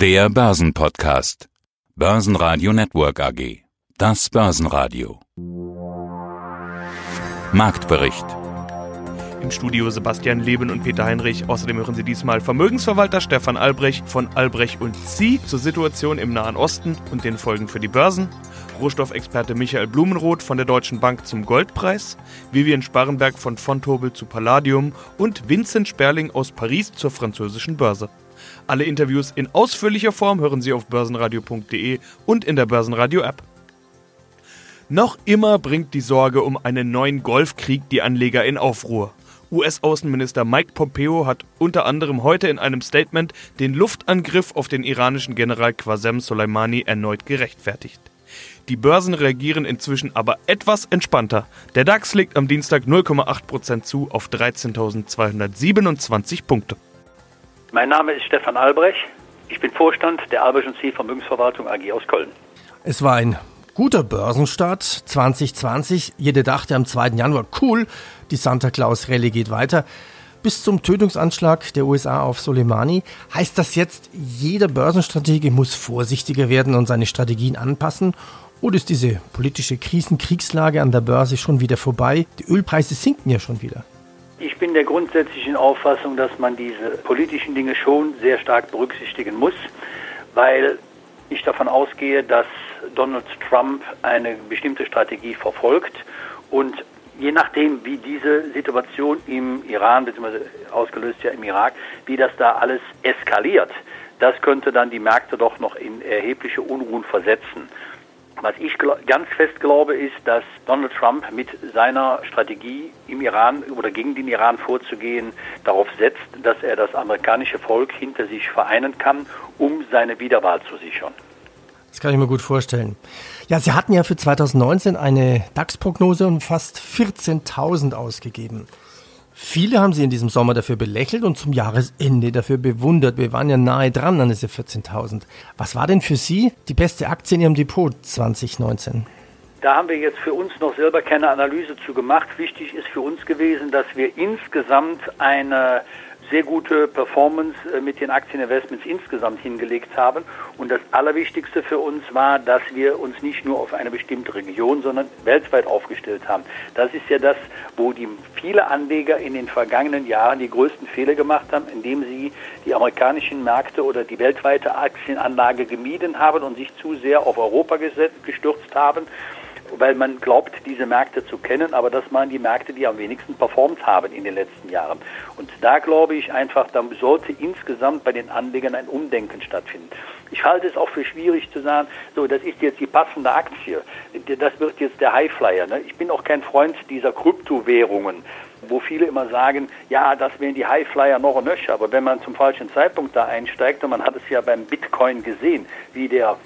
Der Börsenpodcast. Börsenradio Network AG. Das Börsenradio. Marktbericht. Im Studio Sebastian Leben und Peter Heinrich. Außerdem hören Sie diesmal Vermögensverwalter Stefan Albrecht von Albrecht und Sie zur Situation im Nahen Osten und den Folgen für die Börsen. Rohstoffexperte Michael Blumenroth von der Deutschen Bank zum Goldpreis, Vivian Sparrenberg von Fontobel zu Palladium und Vincent Sperling aus Paris zur französischen Börse. Alle Interviews in ausführlicher Form hören Sie auf börsenradio.de und in der Börsenradio-App. Noch immer bringt die Sorge um einen neuen Golfkrieg die Anleger in Aufruhr. US-Außenminister Mike Pompeo hat unter anderem heute in einem Statement den Luftangriff auf den iranischen General Qasem Soleimani erneut gerechtfertigt. Die Börsen reagieren inzwischen aber etwas entspannter. Der DAX legt am Dienstag 0,8% zu auf 13.227 Punkte. Mein Name ist Stefan Albrecht. Ich bin Vorstand der Albrecht C Vermögensverwaltung AG aus Köln. Es war ein guter Börsenstart 2020. Jeder dachte am 2. Januar, cool, die Santa Claus Rallye geht weiter. Bis zum Tötungsanschlag der USA auf Soleimani heißt das jetzt, jeder Börsenstratege muss vorsichtiger werden und seine Strategien anpassen oder ist diese politische Krisenkriegslage an der Börse schon wieder vorbei? Die Ölpreise sinken ja schon wieder. Ich bin der grundsätzlichen Auffassung, dass man diese politischen Dinge schon sehr stark berücksichtigen muss, weil ich davon ausgehe, dass Donald Trump eine bestimmte Strategie verfolgt und je nachdem, wie diese Situation im Iran bzw. ausgelöst ja im Irak, wie das da alles eskaliert, das könnte dann die Märkte doch noch in erhebliche Unruhen versetzen. Was ich ganz fest glaube, ist, dass Donald Trump mit seiner Strategie im Iran oder gegen den Iran vorzugehen darauf setzt, dass er das amerikanische Volk hinter sich vereinen kann, um seine Wiederwahl zu sichern. Das kann ich mir gut vorstellen. Ja, Sie hatten ja für 2019 eine DAX-Prognose um fast 14.000 ausgegeben. Viele haben sie in diesem Sommer dafür belächelt und zum Jahresende dafür bewundert. Wir waren ja nahe dran an diese 14.000. Was war denn für Sie die beste Aktie in Ihrem Depot 2019? Da haben wir jetzt für uns noch selber keine Analyse zu gemacht. Wichtig ist für uns gewesen, dass wir insgesamt eine sehr gute Performance äh, mit den Aktieninvestments insgesamt hingelegt haben. Und das Allerwichtigste für uns war, dass wir uns nicht nur auf eine bestimmte Region, sondern weltweit aufgestellt haben. Das ist ja das, wo die viele Anleger in den vergangenen Jahren die größten Fehler gemacht haben, indem sie die amerikanischen Märkte oder die weltweite Aktienanlage gemieden haben und sich zu sehr auf Europa gestürzt haben weil man glaubt, diese Märkte zu kennen, aber das waren die Märkte, die am wenigsten performt haben in den letzten Jahren. Und da glaube ich einfach, da sollte insgesamt bei den Anlegern ein Umdenken stattfinden. Ich halte es auch für schwierig zu sagen, so, das ist jetzt die passende Aktie. Das wird jetzt der Highflyer. Ne? Ich bin auch kein Freund dieser Kryptowährungen wo viele immer sagen, ja, das wären die Highflyer noch und nöcher. Aber wenn man zum falschen Zeitpunkt da einsteigt, und man hat es ja beim Bitcoin gesehen, wie der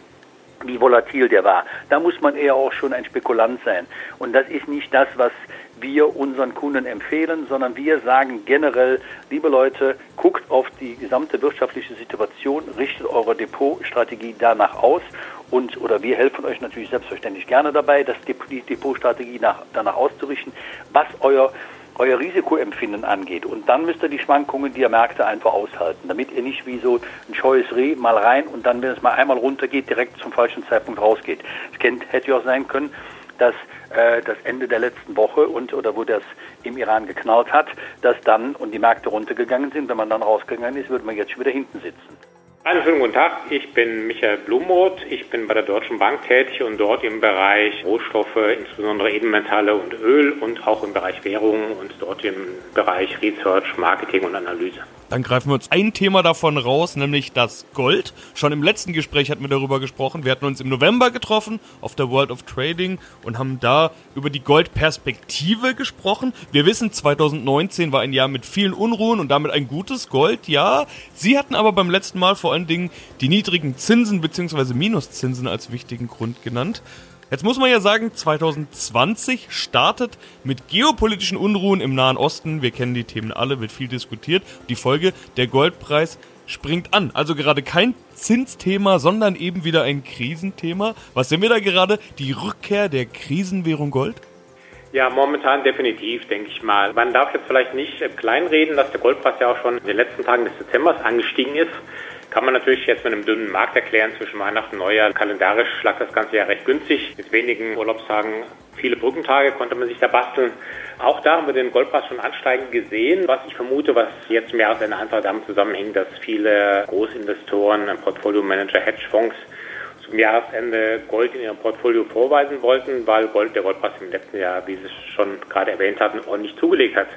wie volatil der war. Da muss man eher auch schon ein Spekulant sein. Und das ist nicht das, was wir unseren Kunden empfehlen, sondern wir sagen generell, liebe Leute, guckt auf die gesamte wirtschaftliche Situation, richtet eure Depotstrategie danach aus und oder wir helfen euch natürlich selbstverständlich gerne dabei, das die Depotstrategie nach, danach auszurichten, was euer euer Risikoempfinden angeht. Und dann müsst ihr die Schwankungen der Märkte einfach aushalten, damit ihr nicht wie so ein scheues Reh mal rein und dann, wenn es mal einmal runtergeht, direkt zum falschen Zeitpunkt rausgeht. Es hätte ja auch sein können, dass äh, das Ende der letzten Woche und oder wo das im Iran geknallt hat, dass dann und die Märkte runtergegangen sind, wenn man dann rausgegangen ist, würde man jetzt schon wieder hinten sitzen. Einen schönen guten Tag, ich bin Michael Blumroth, ich bin bei der Deutschen Bank tätig und dort im Bereich Rohstoffe, insbesondere Edelmetalle und Öl und auch im Bereich Währungen und dort im Bereich Research, Marketing und Analyse. Dann greifen wir uns ein Thema davon raus, nämlich das Gold. Schon im letzten Gespräch hatten wir darüber gesprochen. Wir hatten uns im November getroffen auf der World of Trading und haben da über die Goldperspektive gesprochen. Wir wissen, 2019 war ein Jahr mit vielen Unruhen und damit ein gutes Gold, ja. Sie hatten aber beim letzten Mal vor allen Dingen die niedrigen Zinsen bzw. Minuszinsen als wichtigen Grund genannt. Jetzt muss man ja sagen, 2020 startet mit geopolitischen Unruhen im Nahen Osten. Wir kennen die Themen alle, wird viel diskutiert. Die Folge, der Goldpreis springt an. Also gerade kein Zinsthema, sondern eben wieder ein Krisenthema. Was sehen wir da gerade? Die Rückkehr der Krisenwährung Gold? Ja, momentan definitiv, denke ich mal. Man darf jetzt vielleicht nicht kleinreden, dass der Goldpreis ja auch schon in den letzten Tagen des Dezembers angestiegen ist Kann man natürlich jetzt mit einem dünnen Markt erklären zwischen Weihnachten und Neujahr. Kalendarisch lag das ganze Jahr recht günstig. Mit wenigen Urlaubstagen, viele Brückentage konnte man sich da basteln. Auch da haben wir den Goldpreis schon ansteigen gesehen, was ich vermute, was jetzt im Jahresende einfach damit zusammenhängt, dass viele Großinvestoren, Portfolio-Manager, Hedgefonds zum Jahresende Gold in ihrem Portfolio vorweisen wollten, weil Gold, der Goldpreis im letzten Jahr, wie Sie es schon gerade erwähnt hatten, ordentlich zugelegt hat.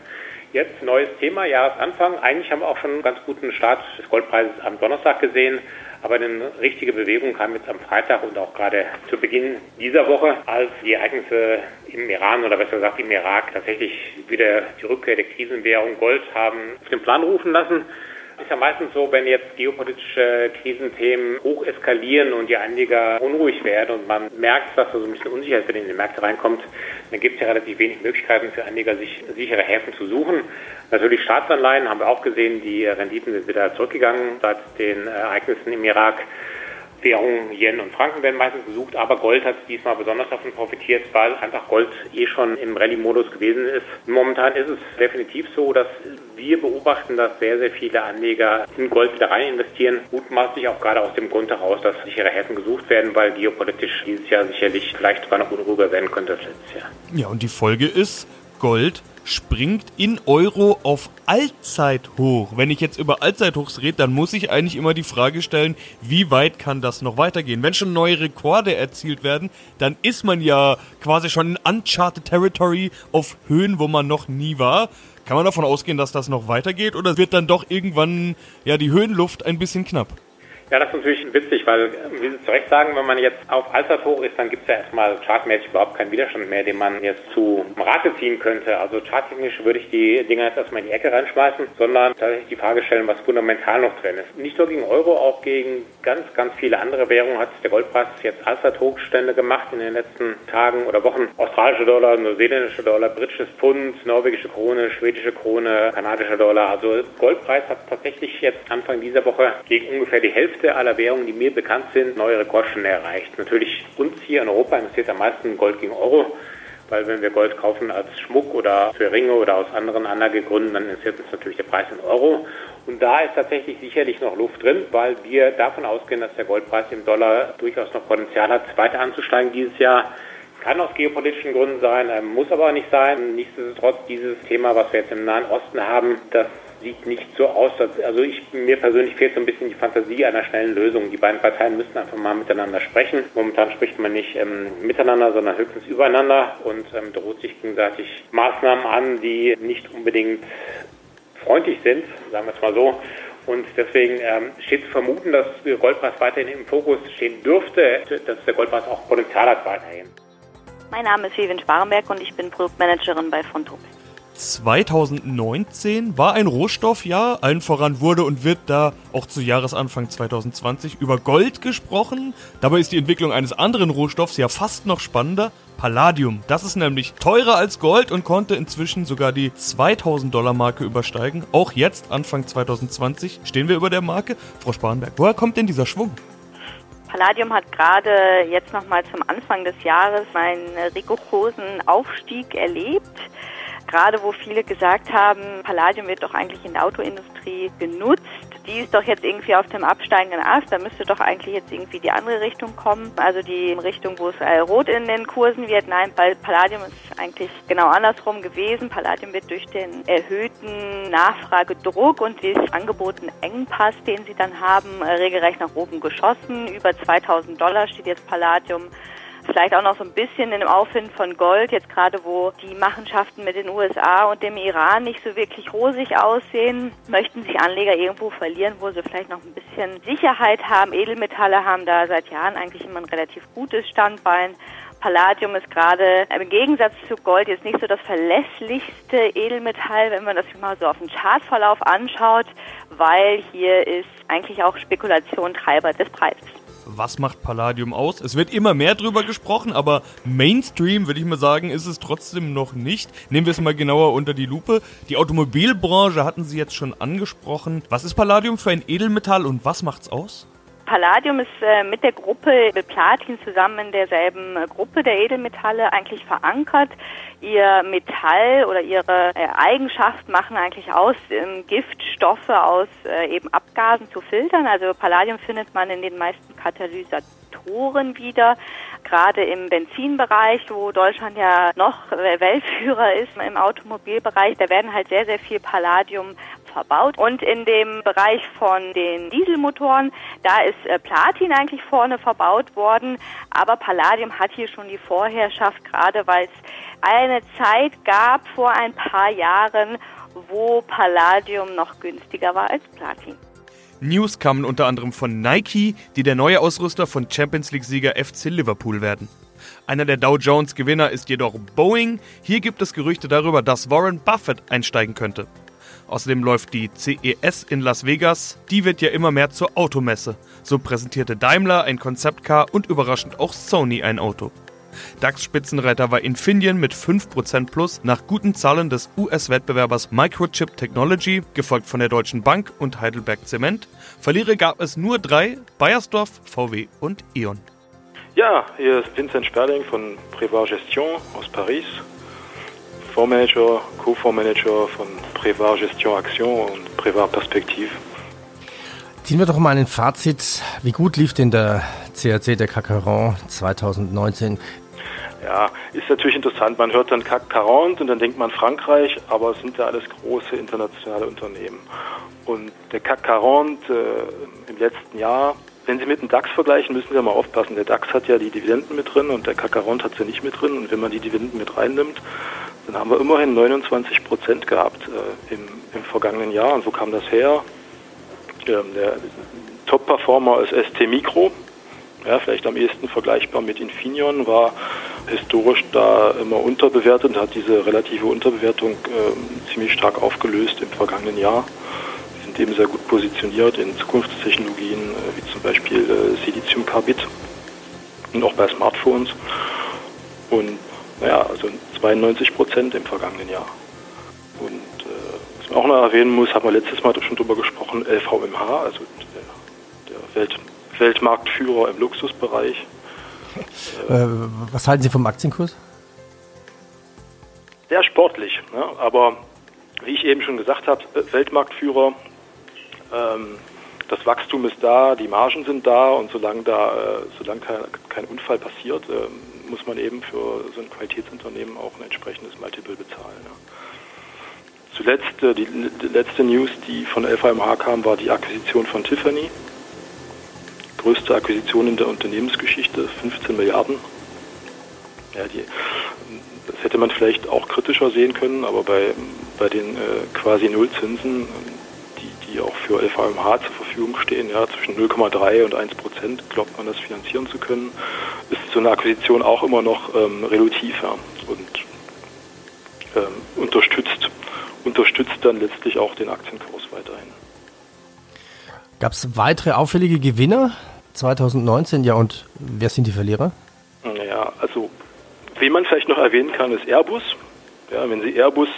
Jetzt neues Thema, Jahresanfang. Eigentlich haben wir auch schon einen ganz guten Start des Goldpreises am Donnerstag gesehen. Aber eine richtige Bewegung kam jetzt am Freitag und auch gerade zu Beginn dieser Woche, als die Ereignisse im Iran oder besser gesagt im Irak tatsächlich wieder die Rückkehr der Krisenwährung Gold haben auf den Plan rufen lassen. Ist ja meistens so, wenn jetzt geopolitische Krisenthemen hoch eskalieren und die Anleger unruhig werden und man merkt, dass da so ein bisschen Unsicherheit in die Märkte reinkommt, dann gibt es ja relativ wenig Möglichkeiten für Anleger, sich sichere Häfen zu suchen. Natürlich Staatsanleihen haben wir auch gesehen, die Renditen sind wieder zurückgegangen seit den Ereignissen im Irak. Währungen, Yen und Franken werden meistens gesucht, aber Gold hat diesmal besonders davon profitiert, weil einfach Gold eh schon im Rallye-Modus gewesen ist. Momentan ist es definitiv so, dass wir beobachten, dass sehr, sehr viele Anleger in Gold wieder rein investieren. Mutmaßlich auch gerade aus dem Grund heraus, dass sichere Häfen gesucht werden, weil geopolitisch dieses Jahr sicherlich vielleicht sogar noch unruhiger werden könnte als letztes Jahr. Ja, und die Folge ist, Gold springt in Euro auf Allzeithoch. Wenn ich jetzt über Allzeithochs rede, dann muss ich eigentlich immer die Frage stellen, wie weit kann das noch weitergehen? Wenn schon neue Rekorde erzielt werden, dann ist man ja quasi schon in Uncharted Territory auf Höhen, wo man noch nie war. Kann man davon ausgehen, dass das noch weitergeht oder wird dann doch irgendwann ja die Höhenluft ein bisschen knapp? Ja, das ist natürlich witzig, weil, wie Sie zu Recht sagen, wenn man jetzt auf Allzeithoch ist, dann gibt es ja erstmal chartmäßig überhaupt keinen Widerstand mehr, den man jetzt zu Rate ziehen könnte. Also charttechnisch würde ich die Dinger jetzt erstmal in die Ecke reinschmeißen, sondern tatsächlich die Frage stellen, was fundamental noch drin ist. Nicht nur gegen Euro, auch gegen ganz, ganz viele andere Währungen hat der Goldpreis jetzt Allzeithochstände gemacht in den letzten Tagen oder Wochen. Australische Dollar, neuseeländische Dollar, britisches Pfund, norwegische Krone, schwedische Krone, kanadischer Dollar. Also Goldpreis hat tatsächlich jetzt Anfang dieser Woche gegen ungefähr die Hälfte Hälfte aller Währungen, die mir bekannt sind, neue Rekordstände erreicht. Natürlich uns hier in Europa interessiert am meisten Gold gegen Euro, weil wenn wir Gold kaufen als Schmuck oder für Ringe oder aus anderen Anlagegründen, dann interessiert uns natürlich der Preis in Euro. Und da ist tatsächlich sicherlich noch Luft drin, weil wir davon ausgehen, dass der Goldpreis im Dollar durchaus noch Potenzial hat, weiter anzusteigen dieses Jahr. Kann aus geopolitischen Gründen sein, muss aber nicht sein. Nichtsdestotrotz dieses Thema, was wir jetzt im Nahen Osten haben, das sieht nicht so aus. Also ich, mir persönlich fehlt so ein bisschen die Fantasie einer schnellen Lösung. Die beiden Parteien müssen einfach mal miteinander sprechen. Momentan spricht man nicht ähm, miteinander, sondern höchstens übereinander und ähm, droht sich gegenseitig Maßnahmen an, die nicht unbedingt freundlich sind, sagen wir es mal so. Und deswegen ähm, steht zu vermuten, dass der Goldpreis weiterhin im Fokus stehen dürfte, dass der Goldpreis auch Potenzial hat weiterhin. Mein Name ist Vivian Sparenberg und ich bin Produktmanagerin bei Fontobel. 2019 war ein Rohstoffjahr. Allen voran wurde und wird da auch zu Jahresanfang 2020 über Gold gesprochen. Dabei ist die Entwicklung eines anderen Rohstoffs ja fast noch spannender. Palladium. Das ist nämlich teurer als Gold und konnte inzwischen sogar die 2000 Dollar Marke übersteigen. Auch jetzt, Anfang 2020, stehen wir über der Marke. Frau Spanberg, woher kommt denn dieser Schwung? Palladium hat gerade jetzt nochmal zum Anfang des Jahres einen rigorosen Aufstieg erlebt gerade wo viele gesagt haben, Palladium wird doch eigentlich in der Autoindustrie genutzt, die ist doch jetzt irgendwie auf dem absteigenden Ast, da müsste doch eigentlich jetzt irgendwie die andere Richtung kommen, also die Richtung, wo es rot in den Kursen wird. Nein, weil Palladium ist eigentlich genau andersrum gewesen. Palladium wird durch den erhöhten Nachfragedruck und den angebotenen Engpass, den sie dann haben, regelrecht nach oben geschossen. Über 2000 Dollar steht jetzt Palladium Vielleicht auch noch so ein bisschen in dem Auffinden von Gold, jetzt gerade wo die Machenschaften mit den USA und dem Iran nicht so wirklich rosig aussehen, möchten sich Anleger irgendwo verlieren, wo sie vielleicht noch ein bisschen Sicherheit haben. Edelmetalle haben da seit Jahren eigentlich immer ein relativ gutes Standbein. Palladium ist gerade im Gegensatz zu Gold jetzt nicht so das verlässlichste Edelmetall, wenn man das mal so auf den Chartverlauf anschaut, weil hier ist eigentlich auch Spekulation Treiber des Preises was macht Palladium aus? Es wird immer mehr drüber gesprochen, aber Mainstream, würde ich mal sagen, ist es trotzdem noch nicht. Nehmen wir es mal genauer unter die Lupe. Die Automobilbranche hatten Sie jetzt schon angesprochen. Was ist Palladium für ein Edelmetall und was macht's aus? Palladium ist äh, mit der Gruppe mit Platin zusammen in derselben äh, Gruppe der Edelmetalle eigentlich verankert. Ihr Metall oder ihre äh, Eigenschaften machen eigentlich aus, ähm, Giftstoffe aus eben Abgasen zu filtern. Also Palladium findet man in den meisten Katalysatoren wieder gerade im Benzinbereich, wo Deutschland ja noch Weltführer ist im Automobilbereich, da werden halt sehr, sehr viel Palladium verbaut. Und in dem Bereich von den Dieselmotoren, da ist äh, Platin eigentlich vorne verbaut worden, aber Palladium hat hier schon die Vorherrschaft, gerade weil es eine Zeit gab vor ein paar Jahren, wo Palladium noch günstiger war als Platin. News kamen unter anderem von Nike, die der neue Ausrüster von Champions League-Sieger FC Liverpool werden. Einer der Dow Jones-Gewinner ist jedoch Boeing. Hier gibt es Gerüchte darüber, dass Warren Buffett einsteigen könnte. Außerdem läuft die CES in Las Vegas. Die wird ja immer mehr zur Automesse. So präsentierte Daimler ein Konzeptcar und überraschend auch Sony ein Auto. DAX-Spitzenreiter war Infineon mit 5% plus nach guten Zahlen des US-Wettbewerbers Microchip Technology, gefolgt von der Deutschen Bank und Heidelberg Zement. Verlierer gab es nur drei, Bayersdorf, VW und E.ON. Ja, hier ist Vincent Sperling von Prévar Gestion aus Paris. Fondsmanager, Co-Fondsmanager von Prévar Gestion Action und Prévar Perspektive. Ziehen wir doch mal ein Fazit. Wie gut lief denn der CAC, der Cacaron 2019? Ja, ist natürlich interessant. Man hört dann CAC 40 und dann denkt man Frankreich, aber es sind ja alles große internationale Unternehmen. Und der CAC 40 äh, im letzten Jahr, wenn Sie mit dem DAX vergleichen, müssen Sie mal aufpassen. Der DAX hat ja die Dividenden mit drin und der 40 hat sie nicht mit drin. Und wenn man die Dividenden mit reinnimmt, dann haben wir immerhin 29 Prozent gehabt äh, im, im, vergangenen Jahr. Und wo kam das her? Ähm, der Top-Performer ist ST Micro. Ja, vielleicht am ehesten vergleichbar mit Infineon, war historisch da immer unterbewertet und hat diese relative Unterbewertung äh, ziemlich stark aufgelöst im vergangenen Jahr. Sie sind eben sehr gut positioniert in Zukunftstechnologien äh, wie zum Beispiel äh, Siliziumkarbid und auch bei Smartphones. Und naja, also 92 Prozent im vergangenen Jahr. Und äh, was man auch noch erwähnen muss, haben wir letztes Mal schon drüber gesprochen, LVMH, also der, der Welt, Weltmarktführer im Luxusbereich. Äh, was halten Sie vom Aktienkurs? Sehr sportlich, ne? aber wie ich eben schon gesagt habe, äh, Weltmarktführer, ähm, das Wachstum ist da, die Margen sind da und solange da, äh, solange kein, kein Unfall passiert, äh, muss man eben für so ein Qualitätsunternehmen auch ein entsprechendes Multiple bezahlen. Ja. Zuletzt, äh, die, die, letzte News, die von LVMH kam, war die Akquisition von Tiffany. Größte Akquisition in der Unternehmensgeschichte, 15 Milliarden. Ja, die, das hätte man vielleicht auch kritischer sehen können, aber bei, bei den äh, quasi Nullzinsen die auch für LVMH zur Verfügung stehen, ja, zwischen 0,3 und 1 Prozent, glaubt man das finanzieren zu können, so eine Akquisition auch immer noch ähm, relativ ja, und ähm, unterstützt, unterstützt dann letztlich auch den Aktienkurs weiterhin. Gab es weitere auffällige Gewinner 2019? Ja, und wer sind die Verlierer? Naja, also, wen man vielleicht noch erwähnen kann, ist Airbus. Ja, wenn Sie Airbus,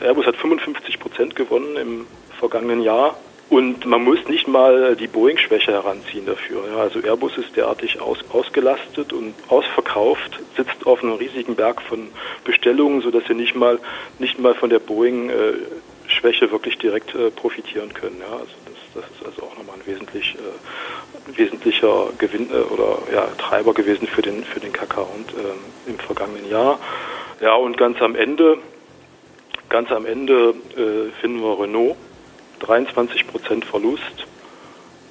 äh, Airbus hat 55 Prozent gewonnen im vergangenen Jahr. Und man muss nicht mal die Boeing-Schwäche heranziehen dafür. Ja, also Airbus ist derartig aus, ausgelastet und ausverkauft, sitzt auf einem riesigen Berg von Bestellungen, sodass sie nicht mal, nicht mal von der Boeing-Schwäche wirklich direkt äh, profitieren können. Ja, also das, das ist also auch nochmal ein wesentlich, äh, wesentlicher Gewinn äh, oder ja, Treiber gewesen für den, für den Kakao und, äh, im vergangenen Jahr. Ja, und ganz am Ende, ganz am Ende äh, finden wir Renault 23 Prozent Verlust,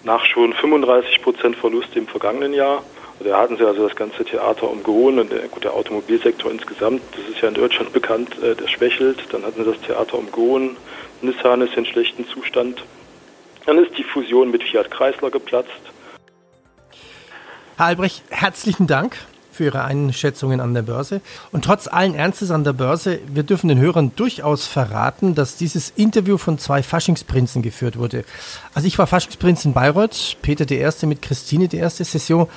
nach schon 35 Prozent Verlust im vergangenen Jahr. Da hatten sie also das ganze Theater umgehoben und der, gut, der Automobilsektor insgesamt, das ist ja in Deutschland bekannt, äh, der schwächelt. Dann hatten sie das Theater umgehoben. Nissan ist in schlechtem Zustand. Dann ist die Fusion mit Fiat Chrysler geplatzt. Herr Albrecht, herzlichen Dank für Ihre Einschätzungen an der Börse. Und trotz allen Ernstes an der Börse, wir dürfen den Hörern durchaus verraten, dass dieses Interview von zwei Faschingsprinzen geführt wurde. Also ich war Faschingsprinz in Bayreuth, Peter Erste mit Christine Erste, Session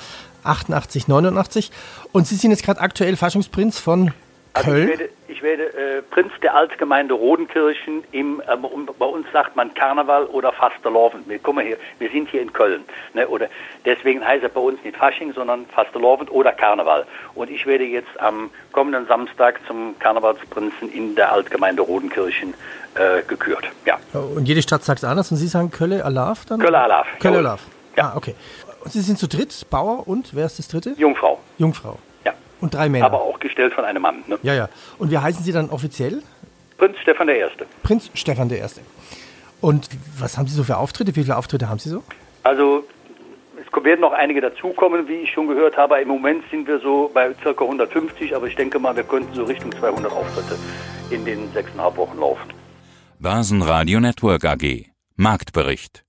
88, 89. Und Sie sind jetzt gerade aktuell Faschingsprinz von Also Köln? ich werde, ich werde äh, Prinz der Altgemeinde Rodenkirchen im, ähm, um, bei uns sagt man Karneval oder Fastelovend. Wir kommen hier, wir sind hier in Köln, ne, oder deswegen heißt er bei uns nicht Fasching, sondern Fastelovend oder Karneval. Und ich werde jetzt am kommenden Samstag zum Karnevalsprinzen in der Altgemeinde Rodenkirchen äh, gekürt. Ja, Und jede Stadt sagt es anders und Sie sagen Kölle Alaf dann? Kölle Alaf, Kölle. Alaf. Ja. Ah, okay. Und Sie sind zu dritt, Bauer und wer ist das dritte? Jungfrau. Jungfrau. Und drei Männer. aber auch gestellt von einem Mann. Ne? Ja, ja. Und wie heißen Sie dann offiziell? Prinz Stefan I. Prinz Stefan I. Und was haben Sie so für Auftritte? Wie viele Auftritte haben Sie so? Also es werden noch einige dazukommen, wie ich schon gehört habe. Im Moment sind wir so bei ca. 150, aber ich denke mal, wir könnten so Richtung 200 Auftritte in den sechseinhalb Wochen laufen. Börsenradio Network AG. Marktbericht.